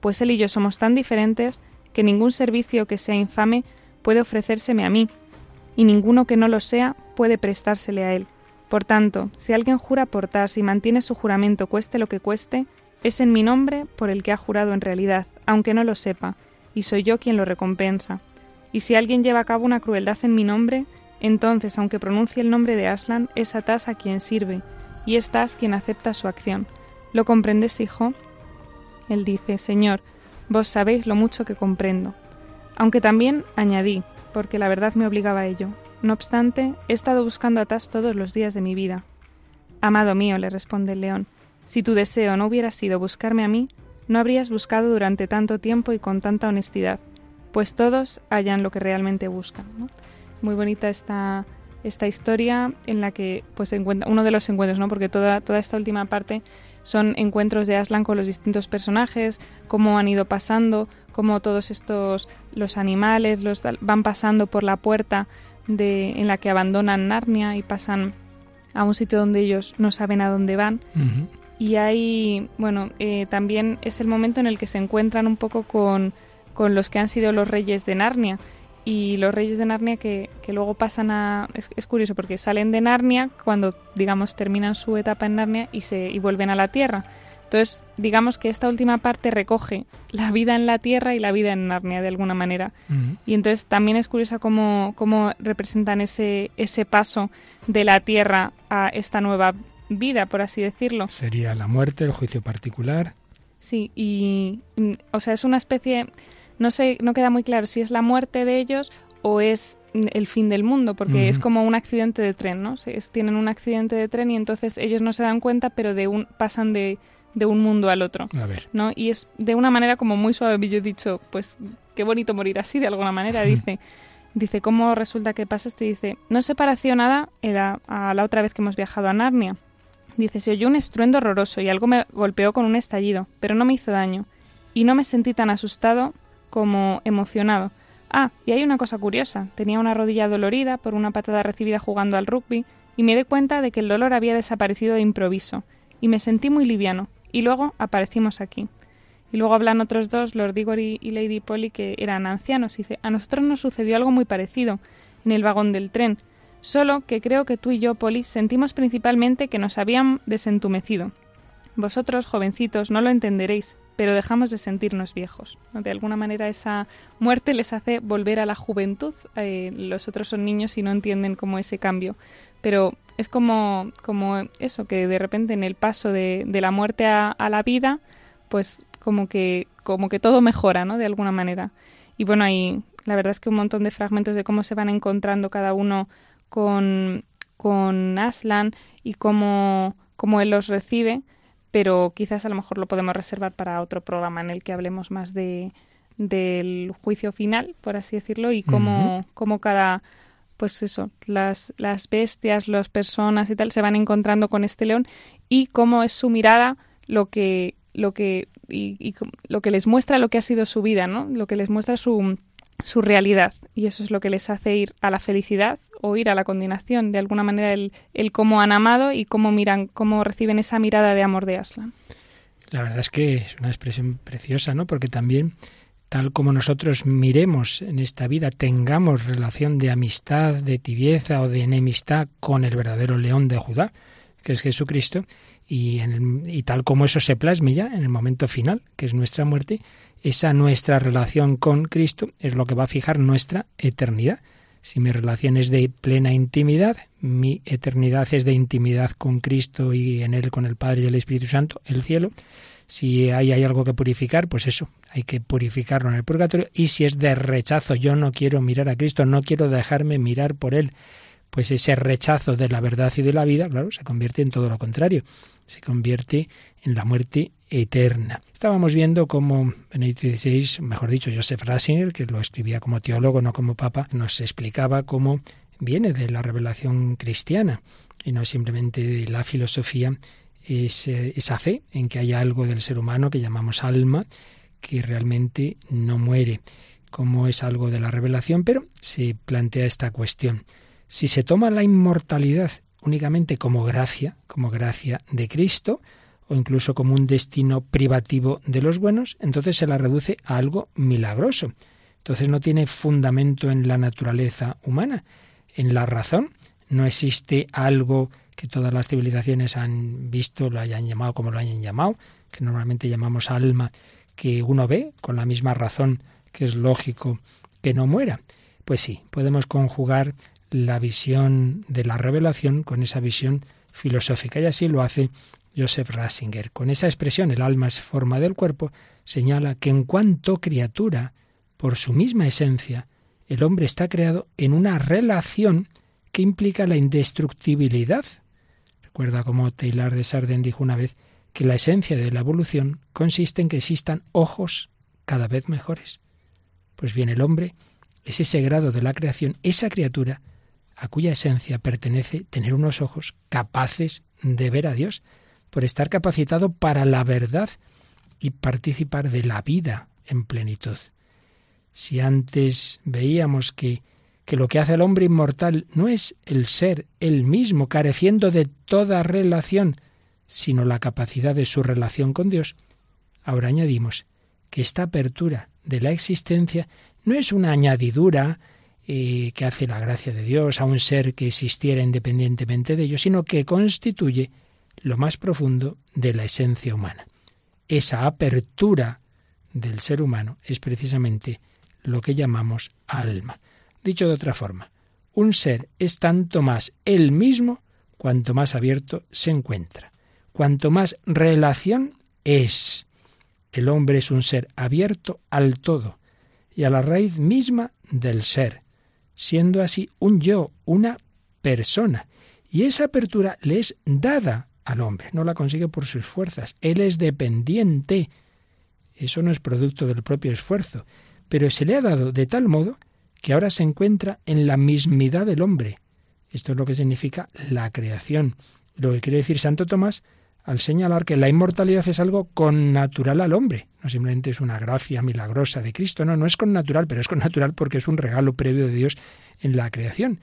pues él y yo somos tan diferentes que ningún servicio que sea infame puede ofrecérseme a mí, y ninguno que no lo sea puede prestársele a él. Por tanto, si alguien jura por Tas y mantiene su juramento cueste lo que cueste, es en mi nombre por el que ha jurado en realidad, aunque no lo sepa, y soy yo quien lo recompensa. Y si alguien lleva a cabo una crueldad en mi nombre, entonces, aunque pronuncie el nombre de Aslan, es a Tas a quien sirve, y es Tas quien acepta su acción. ¿Lo comprendes, hijo? Él dice, Señor, vos sabéis lo mucho que comprendo. Aunque también añadí, porque la verdad me obligaba a ello. No obstante, he estado buscando a Tas todos los días de mi vida. Amado mío, le responde el león, si tu deseo no hubiera sido buscarme a mí, no habrías buscado durante tanto tiempo y con tanta honestidad, pues todos hallan lo que realmente buscan. ¿no? Muy bonita esta, esta historia en la que pues encuentra uno de los encuentros, ¿no? Porque toda, toda esta última parte son encuentros de Aslan con los distintos personajes, cómo han ido pasando, cómo todos estos los animales los van pasando por la puerta de, en la que abandonan Narnia y pasan a un sitio donde ellos no saben a dónde van. Y hay, bueno, eh, también es el momento en el que se encuentran un poco con, con los que han sido los reyes de Narnia. Y los reyes de Narnia que, que luego pasan a... Es, es curioso porque salen de Narnia cuando, digamos, terminan su etapa en Narnia y, se, y vuelven a la Tierra. Entonces, digamos que esta última parte recoge la vida en la Tierra y la vida en Narnia, de alguna manera. Y entonces también es curiosa cómo, cómo representan ese, ese paso de la Tierra a esta nueva vida, por así decirlo. Sería la muerte, el juicio particular. Sí, y mm, o sea, es una especie, no sé, no queda muy claro si es la muerte de ellos o es el fin del mundo, porque es como un accidente de tren, ¿no? Se- es- tienen un accidente de tren y entonces ellos no se dan cuenta, pero de un pasan de, de un mundo al otro. A ver. ¿no? Y es de una manera como muy suave. Yo he dicho, pues qué bonito morir así, de alguna manera. Dice, dice ¿cómo resulta que pasa? Y dice, no se pareció nada era a la otra vez que hemos viajado a Narnia. Dice, se oyó un estruendo horroroso y algo me golpeó con un estallido, pero no me hizo daño. Y no me sentí tan asustado como emocionado. Ah, y hay una cosa curiosa. Tenía una rodilla dolorida por una patada recibida jugando al rugby y me di cuenta de que el dolor había desaparecido de improviso. Y me sentí muy liviano. Y luego aparecimos aquí. Y luego hablan otros dos, Lord Igor y, y Lady Polly, que eran ancianos. Y dice, a nosotros nos sucedió algo muy parecido en el vagón del tren. Solo que creo que tú y yo, Polly, sentimos principalmente que nos habían desentumecido. Vosotros, jovencitos, no lo entenderéis, pero dejamos de sentirnos viejos. De alguna manera esa muerte les hace volver a la juventud. Eh, los otros son niños y no entienden como ese cambio. Pero es como, como eso, que de repente en el paso de, de la muerte a, a la vida, pues como que, como que todo mejora, ¿no? De alguna manera. Y bueno, hay la verdad es que un montón de fragmentos de cómo se van encontrando cada uno con, con Aslan y cómo, cómo él los recibe, pero quizás a lo mejor lo podemos reservar para otro programa en el que hablemos más de del juicio final, por así decirlo, y cómo, cómo cada pues eso, las, las bestias, las personas y tal se van encontrando con este león y cómo es su mirada lo que lo que y, y lo que les muestra lo que ha sido su vida, ¿no? Lo que les muestra su su realidad y eso es lo que les hace ir a la felicidad o ir a la condenación, de alguna manera el, el cómo han amado y cómo miran, cómo reciben esa mirada de amor de Aslan. La verdad es que es una expresión preciosa, ¿no? Porque también, tal como nosotros miremos en esta vida, tengamos relación de amistad, de tibieza o de enemistad con el verdadero león de Judá, que es Jesucristo, y, en el- y tal como eso se plasme ya en el momento final, que es nuestra muerte, esa nuestra relación con Cristo es lo que va a fijar nuestra eternidad. Si mi relación es de plena intimidad, mi eternidad es de intimidad con Cristo y en Él con el Padre y el Espíritu Santo, el cielo. Si ahí hay algo que purificar, pues eso, hay que purificarlo en el purgatorio. Y si es de rechazo, yo no quiero mirar a Cristo, no quiero dejarme mirar por Él, pues ese rechazo de la verdad y de la vida, claro, se convierte en todo lo contrario, se convierte en la muerte eterna. Estábamos viendo cómo Benedicto XVI, mejor dicho, Joseph Ratzinger, que lo escribía como teólogo, no como papa, nos explicaba cómo viene de la revelación cristiana y no simplemente de la filosofía, es, eh, esa fe en que hay algo del ser humano que llamamos alma, que realmente no muere, como es algo de la revelación, pero se plantea esta cuestión. Si se toma la inmortalidad únicamente como gracia, como gracia de Cristo, o incluso como un destino privativo de los buenos, entonces se la reduce a algo milagroso. Entonces no tiene fundamento en la naturaleza humana, en la razón. No existe algo que todas las civilizaciones han visto, lo hayan llamado como lo hayan llamado, que normalmente llamamos alma, que uno ve con la misma razón que es lógico que no muera. Pues sí, podemos conjugar la visión de la revelación con esa visión filosófica. Y así lo hace Joseph Ratzinger. Con esa expresión, el alma es forma del cuerpo, señala que en cuanto criatura, por su misma esencia, el hombre está creado en una relación que implica la indestructibilidad. Recuerda como Taylor de Sarden dijo una vez que la esencia de la evolución consiste en que existan ojos cada vez mejores. Pues bien, el hombre es ese grado de la creación, esa criatura a cuya esencia pertenece tener unos ojos capaces de ver a Dios, por estar capacitado para la verdad y participar de la vida en plenitud. Si antes veíamos que que lo que hace al hombre inmortal no es el ser él mismo, careciendo de toda relación, sino la capacidad de su relación con Dios, ahora añadimos que esta apertura de la existencia no es una añadidura eh, que hace la gracia de Dios a un ser que existiera independientemente de ello, sino que constituye lo más profundo de la esencia humana. Esa apertura del ser humano es precisamente lo que llamamos alma. Dicho de otra forma, un ser es tanto más él mismo cuanto más abierto se encuentra, cuanto más relación es. El hombre es un ser abierto al todo y a la raíz misma del ser, siendo así un yo, una persona. Y esa apertura le es dada al hombre, no la consigue por sus fuerzas. Él es dependiente. Eso no es producto del propio esfuerzo, pero se le ha dado de tal modo que ahora se encuentra en la mismidad del hombre. Esto es lo que significa la creación. Lo que quiere decir Santo Tomás al señalar que la inmortalidad es algo connatural al hombre, no simplemente es una gracia milagrosa de Cristo, no, no es connatural, pero es connatural porque es un regalo previo de Dios en la creación.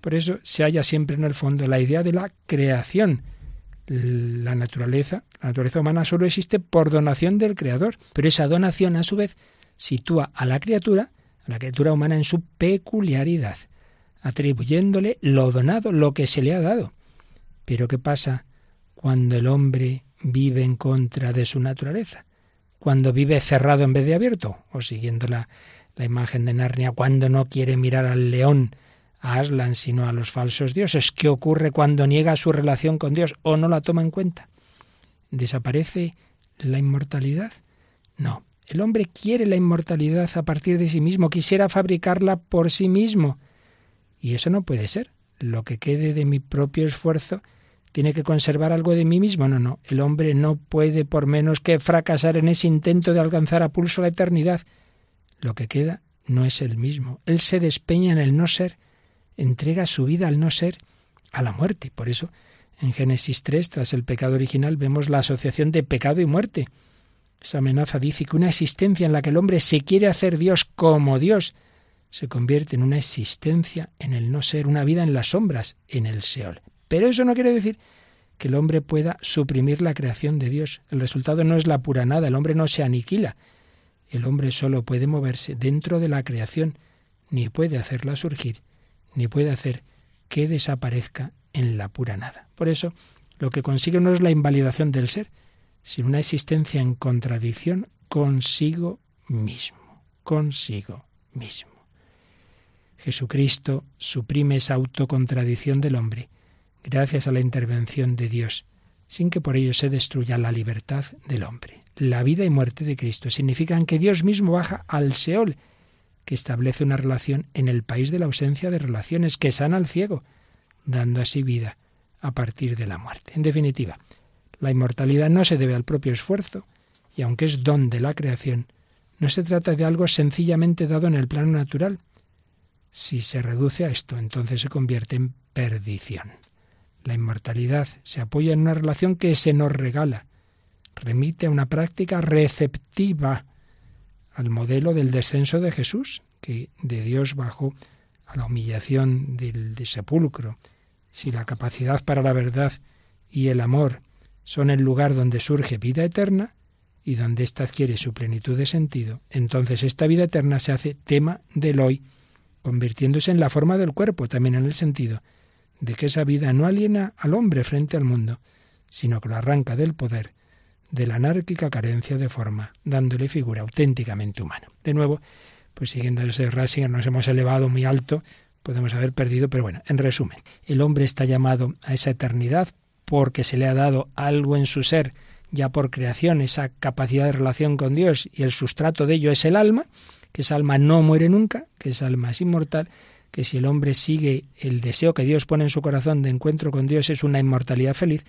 Por eso se halla siempre en el fondo la idea de la creación, la naturaleza, la naturaleza humana solo existe por donación del Creador, pero esa donación a su vez sitúa a la criatura, a la criatura humana en su peculiaridad, atribuyéndole lo donado, lo que se le ha dado. Pero ¿qué pasa cuando el hombre vive en contra de su naturaleza? Cuando vive cerrado en vez de abierto, o siguiendo la, la imagen de Narnia, cuando no quiere mirar al león a Aslan, sino a los falsos dioses. ¿Qué ocurre cuando niega su relación con Dios o no la toma en cuenta? ¿Desaparece la inmortalidad? No. El hombre quiere la inmortalidad a partir de sí mismo, quisiera fabricarla por sí mismo. Y eso no puede ser. Lo que quede de mi propio esfuerzo tiene que conservar algo de mí mismo. No, no. El hombre no puede por menos que fracasar en ese intento de alcanzar a pulso la eternidad. Lo que queda no es el mismo. Él se despeña en el no ser entrega su vida al no ser a la muerte. Por eso, en Génesis 3, tras el pecado original, vemos la asociación de pecado y muerte. Esa amenaza dice que una existencia en la que el hombre se quiere hacer Dios como Dios se convierte en una existencia en el no ser, una vida en las sombras, en el Seol. Pero eso no quiere decir que el hombre pueda suprimir la creación de Dios. El resultado no es la pura nada, el hombre no se aniquila. El hombre solo puede moverse dentro de la creación, ni puede hacerla surgir ni puede hacer que desaparezca en la pura nada. Por eso, lo que consigue no es la invalidación del ser, sino una existencia en contradicción consigo mismo, consigo mismo. Jesucristo suprime esa autocontradicción del hombre gracias a la intervención de Dios, sin que por ello se destruya la libertad del hombre. La vida y muerte de Cristo significan que Dios mismo baja al Seol que establece una relación en el país de la ausencia de relaciones, que sana al ciego, dando así vida a partir de la muerte. En definitiva, la inmortalidad no se debe al propio esfuerzo, y aunque es don de la creación, no se trata de algo sencillamente dado en el plano natural. Si se reduce a esto, entonces se convierte en perdición. La inmortalidad se apoya en una relación que se nos regala, remite a una práctica receptiva, al modelo del descenso de Jesús, que de Dios bajó a la humillación del, sepulcro. Si la capacidad para la verdad y el amor son el lugar donde surge vida eterna y donde ésta adquiere su plenitud de sentido, entonces esta vida eterna se hace tema del hoy, convirtiéndose en la forma del cuerpo, también en el sentido de que esa vida no aliena al hombre frente al mundo, sino que lo arranca del poder de la anárquica carencia de forma, dándole figura auténticamente humana. De nuevo, pues siguiendo ese Rasinger nos hemos elevado muy alto, podemos haber perdido, pero bueno, en resumen, el hombre está llamado a esa eternidad porque se le ha dado algo en su ser, ya por creación, esa capacidad de relación con Dios, y el sustrato de ello es el alma, que esa alma no muere nunca, que esa alma es inmortal, que si el hombre sigue el deseo que Dios pone en su corazón de encuentro con Dios es una inmortalidad feliz,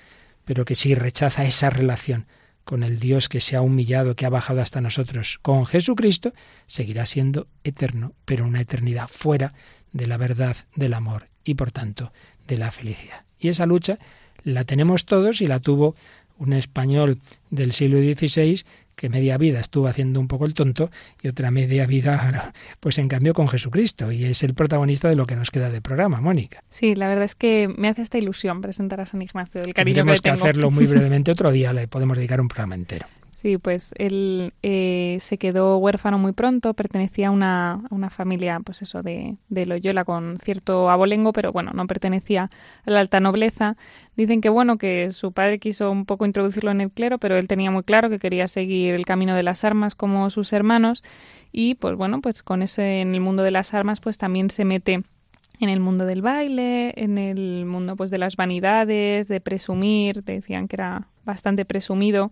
pero que si rechaza esa relación con el Dios que se ha humillado, que ha bajado hasta nosotros, con Jesucristo, seguirá siendo eterno, pero una eternidad fuera de la verdad, del amor y por tanto de la felicidad. Y esa lucha la tenemos todos y la tuvo un español del siglo XVI que media vida estuvo haciendo un poco el tonto y otra media vida, pues en cambio con Jesucristo. Y es el protagonista de lo que nos queda de programa, Mónica. Sí, la verdad es que me hace esta ilusión presentar a San Ignacio, del cariño que Tendremos le que tengo. hacerlo muy brevemente otro día, le podemos dedicar un programa entero. Sí, pues él eh, se quedó huérfano muy pronto, pertenecía a una, a una familia, pues eso, de, de Loyola con cierto abolengo, pero bueno, no pertenecía a la alta nobleza. Dicen que bueno, que su padre quiso un poco introducirlo en el clero, pero él tenía muy claro que quería seguir el camino de las armas como sus hermanos. Y pues bueno, pues con ese en el mundo de las armas pues también se mete en el mundo del baile, en el mundo pues de las vanidades, de presumir, decían que era bastante presumido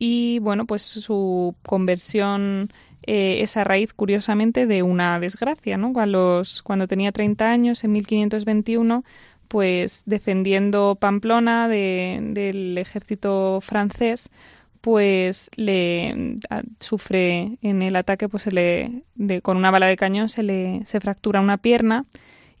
y bueno, pues su conversión eh, es a raíz, curiosamente, de una desgracia, ¿no? A los, cuando tenía 30 años, en 1521, pues defendiendo Pamplona de- del ejército francés, pues le a- sufre en el ataque, pues se le, de- con una bala de cañón se le se fractura una pierna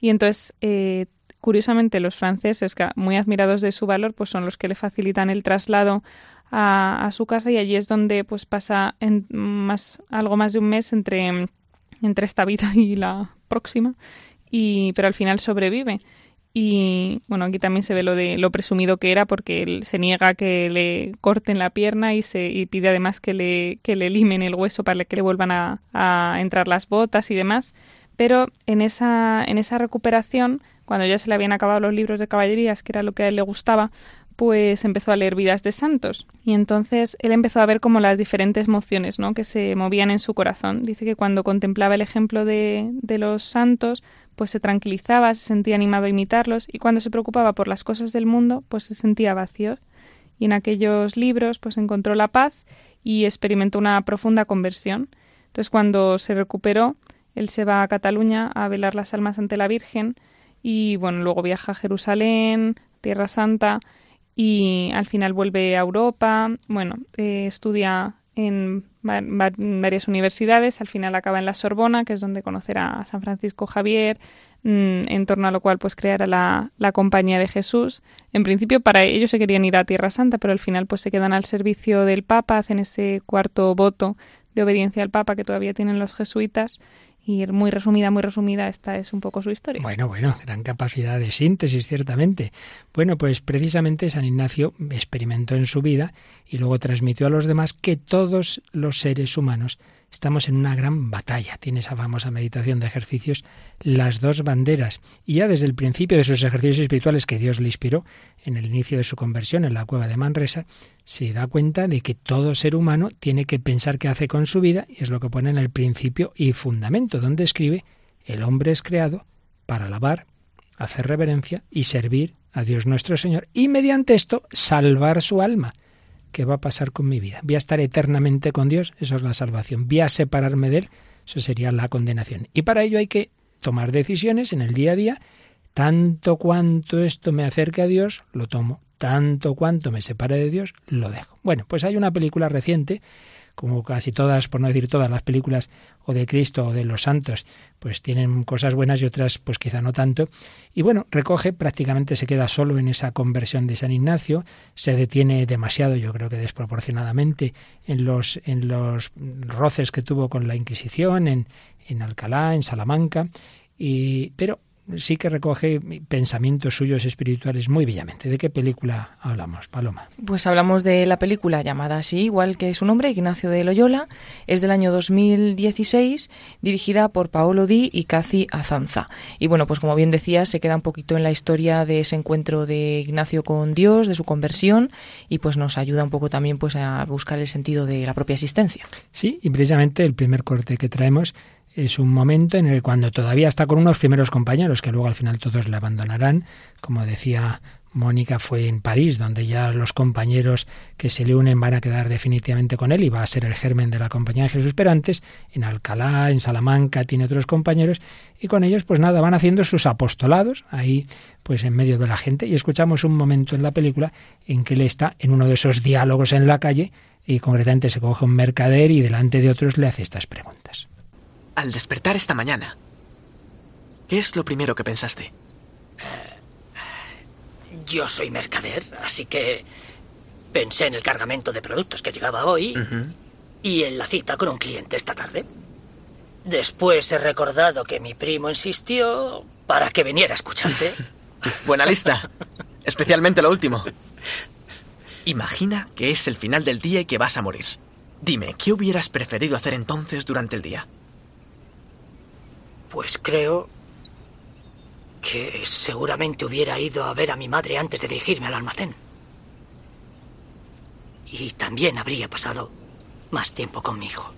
y entonces eh, curiosamente los franceses, que muy admirados de su valor, pues son los que le facilitan el traslado a, su casa y allí es donde pues pasa en más algo más de un mes entre entre esta vida y la próxima. Y pero al final sobrevive. Y bueno aquí también se ve lo de lo presumido que era porque él se niega a que le corten la pierna y se y pide además que le que le limen el hueso para que le vuelvan a, a entrar las botas y demás. Pero en esa en esa recuperación cuando ya se le habían acabado los libros de caballerías que era lo que a él le gustaba pues empezó a leer vidas de santos y entonces él empezó a ver como las diferentes mociones ¿no? que se movían en su corazón. Dice que cuando contemplaba el ejemplo de, de los santos, pues se tranquilizaba, se sentía animado a imitarlos y cuando se preocupaba por las cosas del mundo, pues se sentía vacío. Y en aquellos libros pues encontró la paz y experimentó una profunda conversión. Entonces cuando se recuperó, él se va a Cataluña a velar las almas ante la Virgen y bueno, luego viaja a Jerusalén, Tierra Santa y al final vuelve a Europa, bueno, eh, estudia en va- va- varias universidades, al final acaba en la Sorbona, que es donde conocerá a San Francisco Javier, mm, en torno a lo cual pues creará la, la Compañía de Jesús. En principio para ellos se querían ir a Tierra Santa, pero al final pues se quedan al servicio del Papa, hacen ese cuarto voto de obediencia al Papa que todavía tienen los jesuitas y muy resumida, muy resumida, esta es un poco su historia. Bueno, bueno, gran capacidad de síntesis, ciertamente. Bueno, pues precisamente San Ignacio experimentó en su vida y luego transmitió a los demás que todos los seres humanos estamos en una gran batalla. Tiene esa famosa meditación de ejercicios, las dos banderas. Y ya desde el principio de sus ejercicios espirituales que Dios le inspiró, en el inicio de su conversión en la cueva de Manresa, se da cuenta de que todo ser humano tiene que pensar qué hace con su vida, y es lo que pone en el principio y fundamento, donde escribe, el hombre es creado para alabar, hacer reverencia y servir a Dios nuestro Señor, y mediante esto salvar su alma. ¿Qué va a pasar con mi vida? ¿Voy a estar eternamente con Dios? Eso es la salvación. ¿Voy a separarme de Él? Eso sería la condenación. Y para ello hay que tomar decisiones en el día a día. Tanto cuanto esto me acerque a Dios, lo tomo. Tanto cuanto me separe de Dios, lo dejo. Bueno, pues hay una película reciente, como casi todas, por no decir todas las películas o de Cristo o de los santos, pues tienen cosas buenas y otras pues quizá no tanto. Y bueno, recoge, prácticamente se queda solo en esa conversión de San Ignacio, se detiene demasiado, yo creo que desproporcionadamente, en los, en los roces que tuvo con la Inquisición, en, en Alcalá, en Salamanca, y, pero sí que recoge pensamientos suyos espirituales muy bellamente. ¿De qué película hablamos, Paloma? Pues hablamos de la película llamada así, igual que su nombre, Ignacio de Loyola. Es del año 2016, dirigida por Paolo Di y Cathy Azanza. Y bueno, pues como bien decía, se queda un poquito en la historia de ese encuentro de Ignacio con Dios, de su conversión, y pues nos ayuda un poco también pues a buscar el sentido de la propia existencia. Sí, y precisamente el primer corte que traemos es un momento en el que cuando todavía está con unos primeros compañeros, que luego al final todos le abandonarán, como decía Mónica, fue en París, donde ya los compañeros que se le unen van a quedar definitivamente con él y va a ser el germen de la Compañía de Jesús. Pero antes, en Alcalá, en Salamanca, tiene otros compañeros y con ellos, pues nada, van haciendo sus apostolados ahí, pues en medio de la gente. Y escuchamos un momento en la película en que él está en uno de esos diálogos en la calle y concretamente se coge un mercader y delante de otros le hace estas preguntas. Al despertar esta mañana, ¿qué es lo primero que pensaste? Yo soy mercader, así que pensé en el cargamento de productos que llegaba hoy y en la cita con un cliente esta tarde. Después he recordado que mi primo insistió para que viniera a escucharte. Buena lista. Especialmente lo último. Imagina que es el final del día y que vas a morir. Dime, ¿qué hubieras preferido hacer entonces durante el día? Pues creo que seguramente hubiera ido a ver a mi madre antes de dirigirme al almacén. Y también habría pasado más tiempo con mi hijo.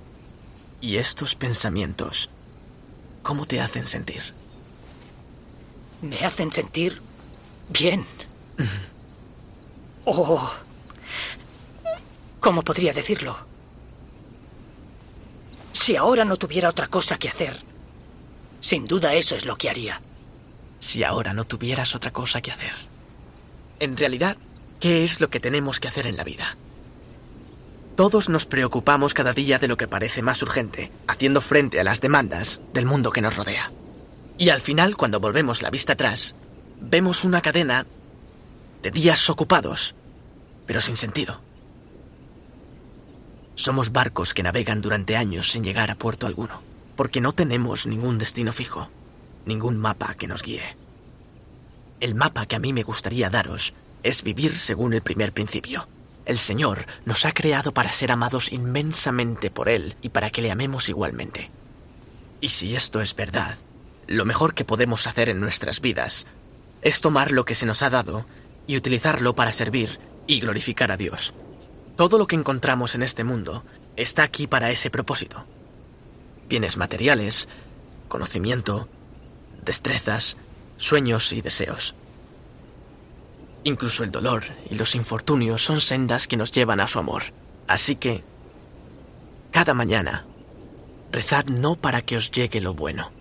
¿Y estos pensamientos, cómo te hacen sentir? Me hacen sentir bien. Oh, ¿cómo podría decirlo? Si ahora no tuviera otra cosa que hacer, sin duda eso es lo que haría. Si ahora no tuvieras otra cosa que hacer. En realidad, ¿qué es lo que tenemos que hacer en la vida? Todos nos preocupamos cada día de lo que parece más urgente, haciendo frente a las demandas del mundo que nos rodea. Y al final, cuando volvemos la vista atrás, vemos una cadena de días ocupados, pero sin sentido. Somos barcos que navegan durante años sin llegar a puerto alguno, porque no tenemos ningún destino fijo, ningún mapa que nos guíe. El mapa que a mí me gustaría daros es vivir según el primer principio. El Señor nos ha creado para ser amados inmensamente por Él y para que le amemos igualmente. Y si esto es verdad, lo mejor que podemos hacer en nuestras vidas es tomar lo que se nos ha dado y utilizarlo para servir y glorificar a Dios. Todo lo que encontramos en este mundo está aquí para ese propósito. Bienes materiales, conocimiento, destrezas, sueños y deseos. Incluso el dolor y los infortunios son sendas que nos llevan a su amor. Así que, cada mañana, rezad no para que os llegue lo bueno,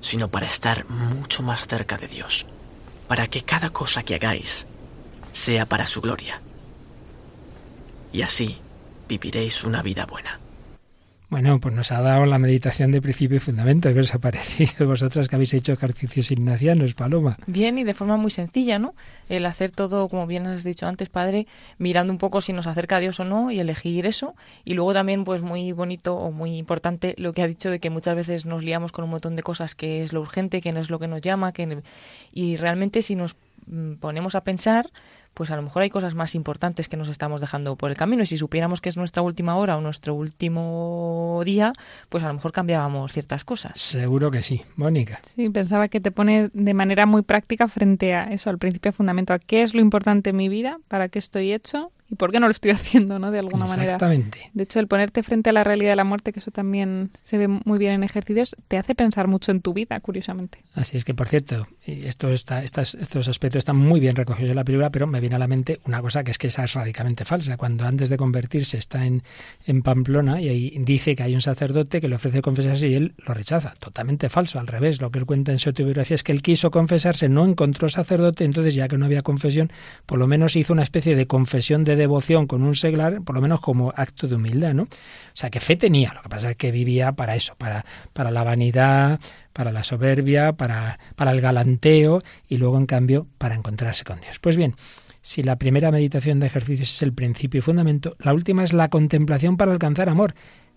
sino para estar mucho más cerca de Dios, para que cada cosa que hagáis sea para su gloria. Y así viviréis una vida buena. Bueno, pues nos ha dado la meditación de principio y fundamento. ¿Qué os ha parecido vosotras que habéis hecho ejercicios ignacianos, Paloma? Bien y de forma muy sencilla, ¿no? El hacer todo, como bien has dicho antes, padre, mirando un poco si nos acerca a Dios o no y elegir eso. Y luego también, pues muy bonito o muy importante lo que ha dicho de que muchas veces nos liamos con un montón de cosas que es lo urgente, que no es lo que nos llama, que y realmente si nos mm, ponemos a pensar, pues a lo mejor hay cosas más importantes que nos estamos dejando por el camino y si supiéramos que es nuestra última hora o nuestro último día, pues a lo mejor cambiábamos ciertas cosas. Seguro que sí. Mónica. Sí, pensaba que te pone de manera muy práctica frente a eso, al principio fundamento, a qué es lo importante en mi vida, para qué estoy hecho y por qué no lo estoy haciendo, ¿no? De alguna manera. Exactamente. De hecho, el ponerte frente a la realidad de la muerte, que eso también se ve muy bien en ejercicios, te hace pensar mucho en tu vida, curiosamente. Así es que, por cierto, esto está, estas, estos aspectos están muy bien recogidos en la película, pero me viene a la mente una cosa que es que esa es radicalmente falsa. Cuando antes de convertirse está en, en Pamplona y ahí dice que hay un sacerdote que le ofrece confesarse y él lo rechaza. Totalmente falso, al revés. Lo que él cuenta en su autobiografía es que él quiso confesarse, no encontró sacerdote, entonces ya que no había confesión, por lo menos hizo una especie de confesión de devoción con un seglar, por lo menos como acto de humildad, ¿no? O sea, que fe tenía, lo que pasa es que vivía para eso, para, para la vanidad, para la soberbia, para, para el galanteo y luego, en cambio, para encontrarse con Dios. Pues bien, si la primera meditación de ejercicios es el principio y fundamento, la última es la contemplación para alcanzar amor,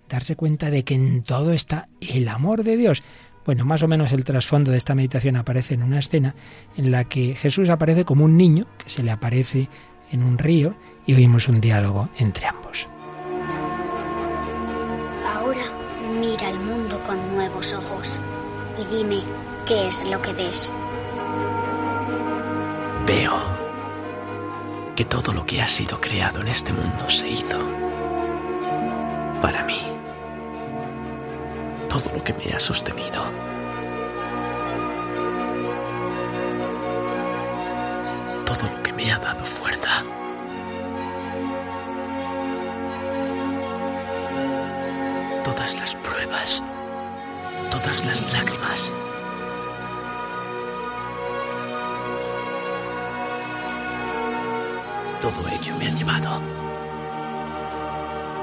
darse cuenta de que en todo está el amor de Dios. Bueno, más o menos el trasfondo de esta meditación aparece en una escena en la que Jesús aparece como un niño que se le aparece en un río y oímos un diálogo entre ambos. Ahora mira el mundo con nuevos ojos y dime qué es lo que ves. Veo que todo lo que ha sido creado en este mundo se hizo para mí. Todo lo que me ha sostenido. Todo lo que me ha dado fuerza. Todas las pruebas. Todas las lágrimas. Todo ello me ha llevado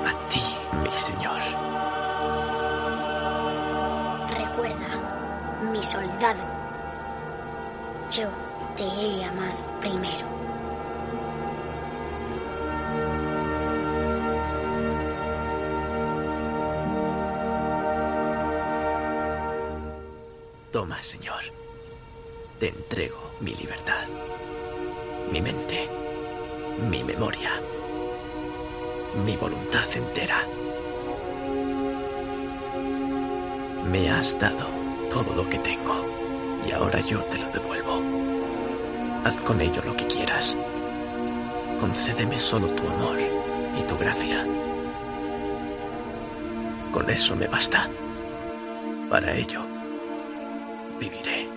a ti, mi Señor. Recuerda, mi soldado, yo te he amado primero. Toma, Señor. Te entrego mi libertad, mi mente, mi memoria, mi voluntad entera. Me has dado todo lo que tengo y ahora yo te lo devuelvo. Haz con ello lo que quieras. Concédeme solo tu amor y tu gracia. Con eso me basta. Para ello, viviré.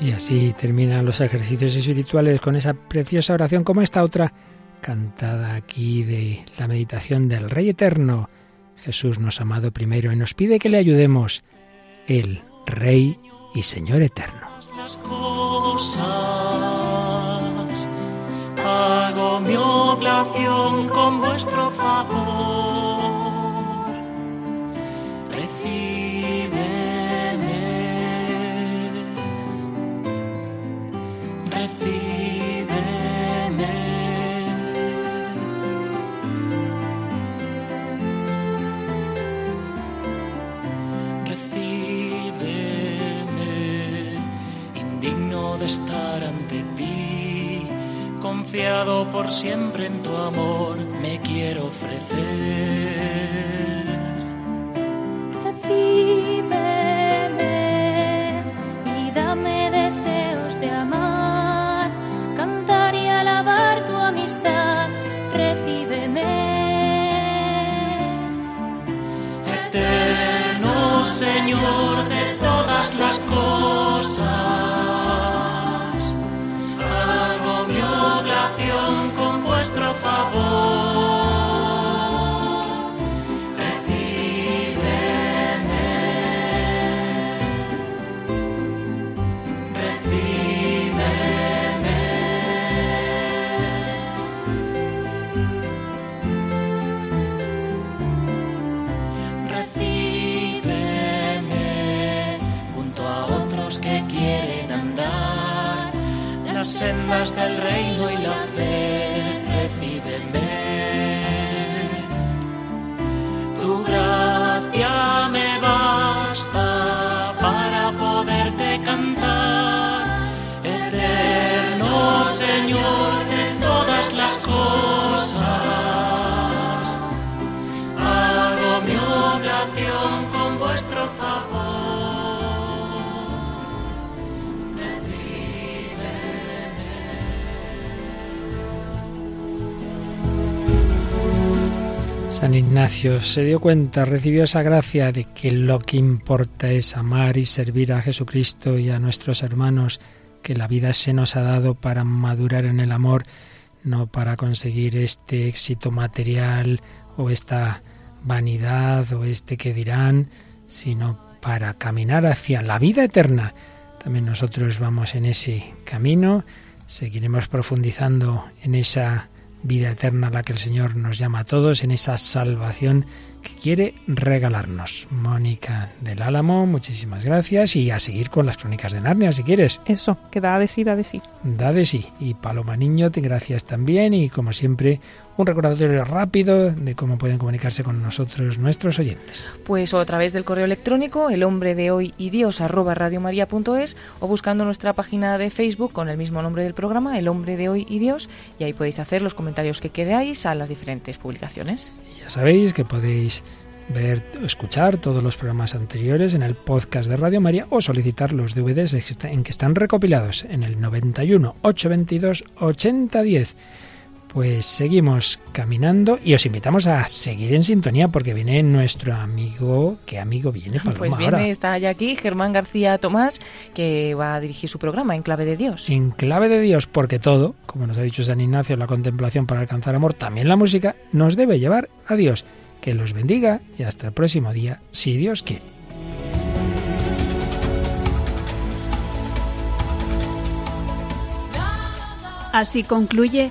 Y así terminan los ejercicios espirituales con esa preciosa oración como esta otra cantada aquí de la meditación del Rey Eterno. Jesús nos ha amado primero y nos pide que le ayudemos, el Rey y Señor Eterno. las cosas. Hago mi oblación con vuestro favor. Confiado por siempre en tu amor, me quiero ofrecer. Recíbeme y dame deseos de amar, cantar y alabar tu amistad. Recíbeme. Eterno Señor de sendas del reino y la fe. San Ignacio se dio cuenta, recibió esa gracia de que lo que importa es amar y servir a Jesucristo y a nuestros hermanos, que la vida se nos ha dado para madurar en el amor, no para conseguir este éxito material o esta vanidad o este que dirán, sino para caminar hacia la vida eterna. También nosotros vamos en ese camino, seguiremos profundizando en esa vida eterna a la que el Señor nos llama a todos, en esa salvación que quiere regalarnos. Mónica del Álamo, muchísimas gracias y a seguir con las crónicas de Narnia si quieres. Eso, que da de sí, da de sí. Da de sí. Y Paloma Niño, te gracias también y como siempre un recordatorio rápido de cómo pueden comunicarse con nosotros nuestros oyentes. Pues o a través del correo electrónico el hombre de hoy y Dios arroba radiomaria.es o buscando nuestra página de Facebook con el mismo nombre del programa, El hombre de hoy y Dios, y ahí podéis hacer los comentarios que queráis a las diferentes publicaciones. Y ya sabéis que podéis ver o escuchar todos los programas anteriores en el podcast de Radio María o solicitar los DVDs en que están recopilados en el 91 822 8010. Pues seguimos caminando y os invitamos a seguir en sintonía porque viene nuestro amigo, ¿qué amigo viene? Paloma, Pues viene, ahora? está ya aquí Germán García Tomás, que va a dirigir su programa en clave de Dios. En clave de Dios, porque todo, como nos ha dicho San Ignacio, la contemplación para alcanzar amor, también la música, nos debe llevar a Dios. Que los bendiga y hasta el próximo día, si Dios quiere. Así concluye